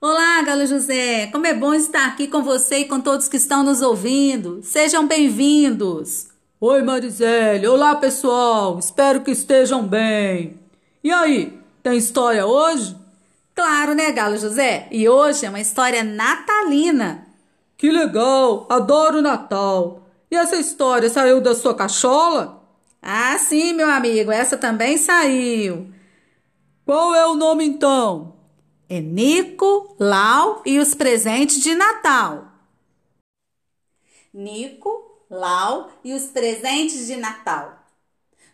Olá, Galo José! Como é bom estar aqui com você e com todos que estão nos ouvindo. Sejam bem-vindos! Oi, Marisele! Olá, pessoal! Espero que estejam bem! E aí, tem história hoje? Claro, né, Galo José? E hoje é uma história natalina. Que legal! Adoro Natal! E essa história saiu da sua cachola? Ah, sim, meu amigo, essa também saiu. Qual é o nome então? É Nico, Lau e os presentes de Natal. Nico, Lau e os presentes de Natal.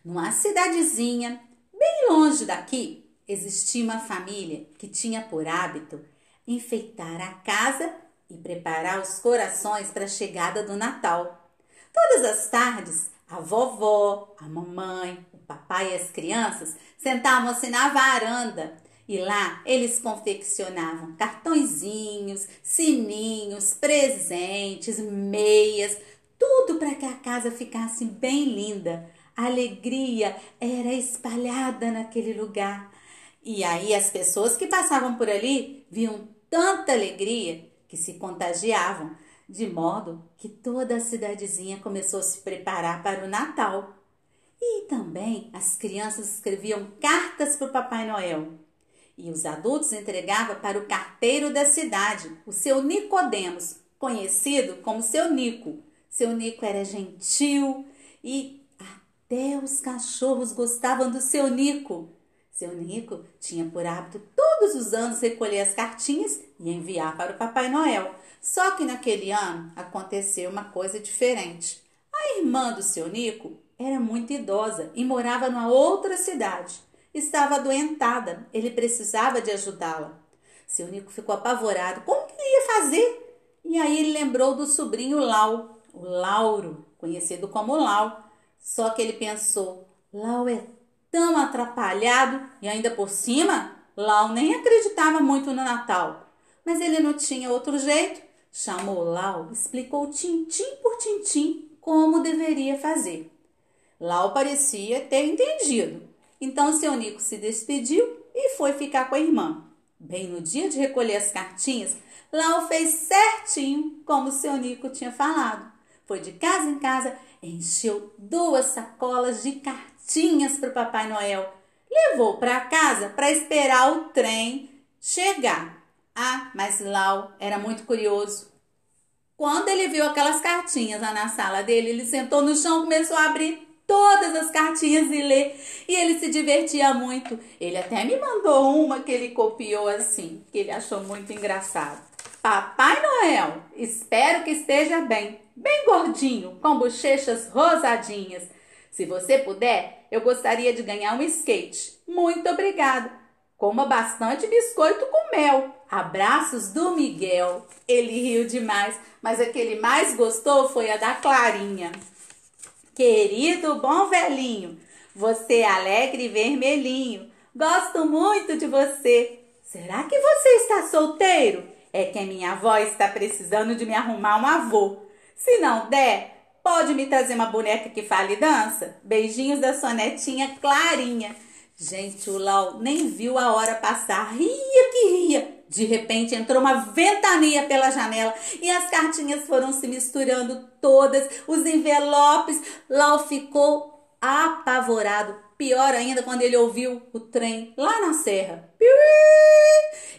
Numa cidadezinha, bem longe daqui, existia uma família que tinha por hábito enfeitar a casa e preparar os corações para a chegada do Natal. Todas as tardes, a vovó, a mamãe, o papai e as crianças sentavam-se na varanda e lá eles confeccionavam cartõezinhos, sininhos, presentes, meias, tudo para que a casa ficasse bem linda. A alegria era espalhada naquele lugar. E aí as pessoas que passavam por ali viam tanta alegria que se contagiavam, de modo que toda a cidadezinha começou a se preparar para o Natal. E também as crianças escreviam cartas para o Papai Noel e os adultos entregavam para o carteiro da cidade, o seu Nicodemos, conhecido como seu Nico. Seu Nico era gentil e até os cachorros gostavam do seu Nico. Seu Nico tinha por hábito todos os anos recolher as cartinhas e enviar para o Papai Noel. Só que naquele ano aconteceu uma coisa diferente. A irmã do seu Nico era muito idosa e morava numa outra cidade estava adoentada. Ele precisava de ajudá-la. Seu Nico ficou apavorado. Como que ele ia fazer? E aí ele lembrou do sobrinho Lau, o Lauro, conhecido como Lau. Só que ele pensou: Lau é tão atrapalhado e ainda por cima, Lau nem acreditava muito no Natal. Mas ele não tinha outro jeito. Chamou Lau, explicou tintim por tintim como deveria fazer. Lau parecia ter entendido então seu Nico se despediu e foi ficar com a irmã. Bem no dia de recolher as cartinhas, Lau fez certinho como seu Nico tinha falado. Foi de casa em casa, encheu duas sacolas de cartinhas para o Papai Noel. Levou para casa para esperar o trem chegar. Ah, mas Lau era muito curioso. Quando ele viu aquelas cartinhas lá na sala dele, ele sentou no chão e começou a abrir todas as cartinhas e ler. E ele se divertia muito. Ele até me mandou uma que ele copiou assim, que ele achou muito engraçado. Papai Noel, espero que esteja bem, bem gordinho, com bochechas rosadinhas. Se você puder, eu gostaria de ganhar um skate. Muito obrigada. Coma bastante biscoito com mel. Abraços do Miguel. Ele riu demais, mas a que ele mais gostou foi a da Clarinha. Querido bom velhinho, você é alegre e vermelhinho. Gosto muito de você. Será que você está solteiro? É que a minha avó está precisando de me arrumar um avô. Se não der, pode me trazer uma boneca que fale dança? Beijinhos da sua netinha Clarinha. Gente, o Lau nem viu a hora passar. Ria que ria. De repente entrou uma ventania pela janela e as cartinhas foram se misturando todas, os envelopes. Lau ficou apavorado. Pior ainda quando ele ouviu o trem lá na serra.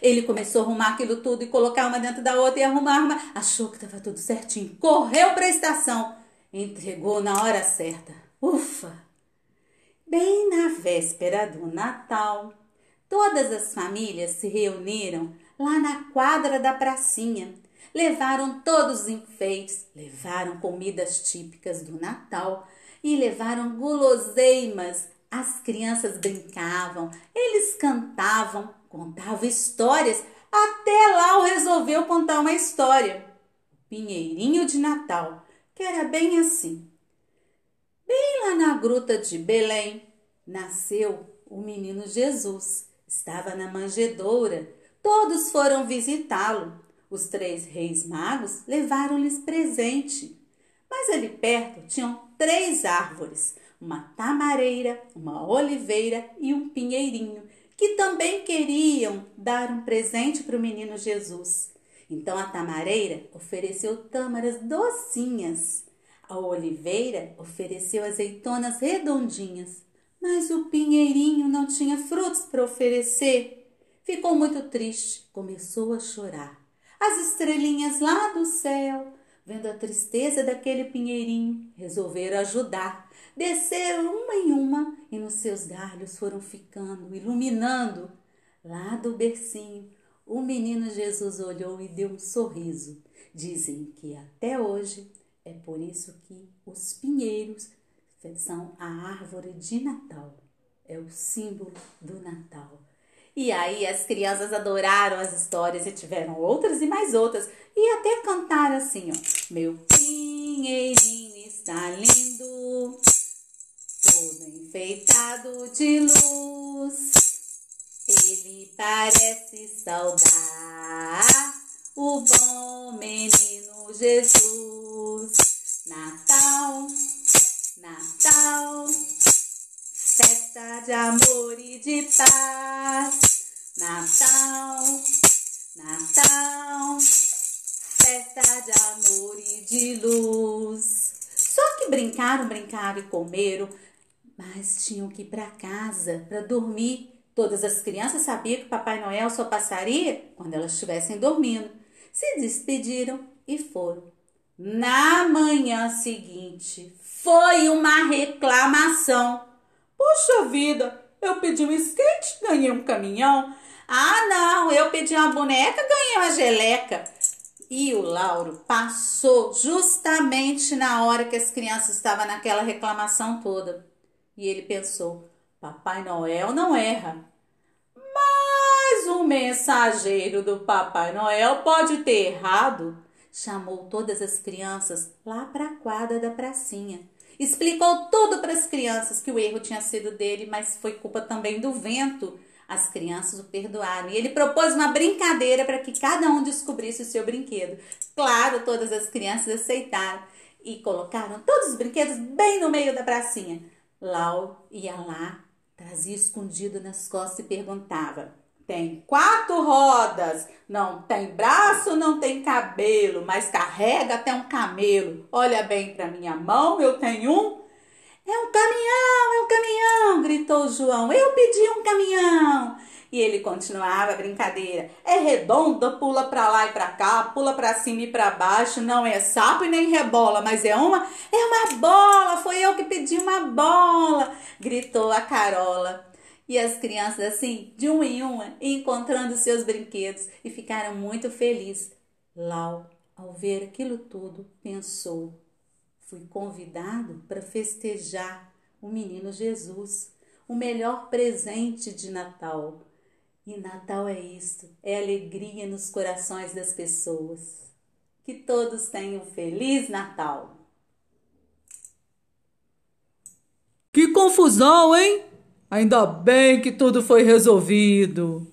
Ele começou a arrumar aquilo tudo e colocar uma dentro da outra e arrumar uma. Achou que estava tudo certinho. Correu para a estação. Entregou na hora certa. Ufa! Bem na véspera do Natal, todas as famílias se reuniram lá na quadra da pracinha. Levaram todos os enfeites, levaram comidas típicas do Natal e levaram guloseimas. As crianças brincavam, eles cantavam, contavam histórias. Até Lau resolveu contar uma história. O Pinheirinho de Natal, que era bem assim. Bem lá na gruta de Belém, nasceu o menino Jesus. Estava na manjedoura Todos foram visitá-lo. Os três reis magos levaram-lhes presente. Mas ali perto tinham três árvores: uma tamareira, uma oliveira e um pinheirinho, que também queriam dar um presente para o menino Jesus. Então a tamareira ofereceu tâmaras docinhas, a oliveira ofereceu azeitonas redondinhas, mas o pinheirinho não tinha frutos para oferecer. Ficou muito triste, começou a chorar. As estrelinhas lá do céu, vendo a tristeza daquele pinheirinho, resolveram ajudar. Desceram uma em uma e nos seus galhos foram ficando, iluminando. Lá do bercinho, o menino Jesus olhou e deu um sorriso. Dizem que até hoje é por isso que os pinheiros são a árvore de Natal. É o símbolo do Natal. E aí as crianças adoraram as histórias e tiveram outras e mais outras. E até cantaram assim, ó. Meu pinheirinho está lindo, todo enfeitado de luz. Ele parece saudar o bom menino Jesus. Natal, Natal, festa de amor e de paz. Natal, Natal, festa de amor e de luz. Só que brincaram, brincaram e comeram, mas tinham que ir para casa para dormir. Todas as crianças sabiam que Papai Noel só passaria quando elas estivessem dormindo. Se despediram e foram. Na manhã seguinte, foi uma reclamação. Poxa vida, eu pedi um skate, ganhei um caminhão. Ah, não, eu pedi uma boneca, ganhei uma geleca. E o Lauro passou justamente na hora que as crianças estavam naquela reclamação toda. E ele pensou: Papai Noel não erra. Mas o mensageiro do Papai Noel pode ter errado. Chamou todas as crianças lá para a quadra da pracinha. Explicou tudo para as crianças que o erro tinha sido dele, mas foi culpa também do vento. As crianças o perdoaram e ele propôs uma brincadeira para que cada um descobrisse o seu brinquedo. Claro, todas as crianças aceitaram e colocaram todos os brinquedos bem no meio da pracinha. Lau ia lá, trazia escondido nas costas e perguntava: tem quatro rodas, não tem braço, não tem cabelo, mas carrega até um camelo. Olha bem para minha mão, eu tenho um. É um caminhão, é um caminhão, gritou João. Eu pedi um caminhão. E ele continuava a brincadeira. É redonda, pula para lá e para cá, pula para cima e para baixo, não é sapo e nem rebola, mas é uma, é uma bola. Foi eu que pedi uma bola, gritou a Carola. E as crianças, assim, de um em uma, encontrando seus brinquedos e ficaram muito felizes. Lau, ao ver aquilo tudo, pensou: fui convidado para festejar o menino Jesus, o melhor presente de Natal. E Natal é isto, é alegria nos corações das pessoas. Que todos tenham um feliz Natal. Que confusão, hein? Ainda bem que tudo foi resolvido.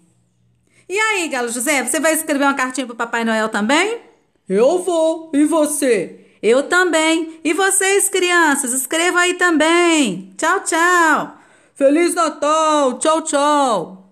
E aí, Galo José, você vai escrever uma cartinha pro Papai Noel também? Eu vou. E você? Eu também. E vocês, crianças, escrevam aí também. Tchau, tchau. Feliz Natal. Tchau, tchau.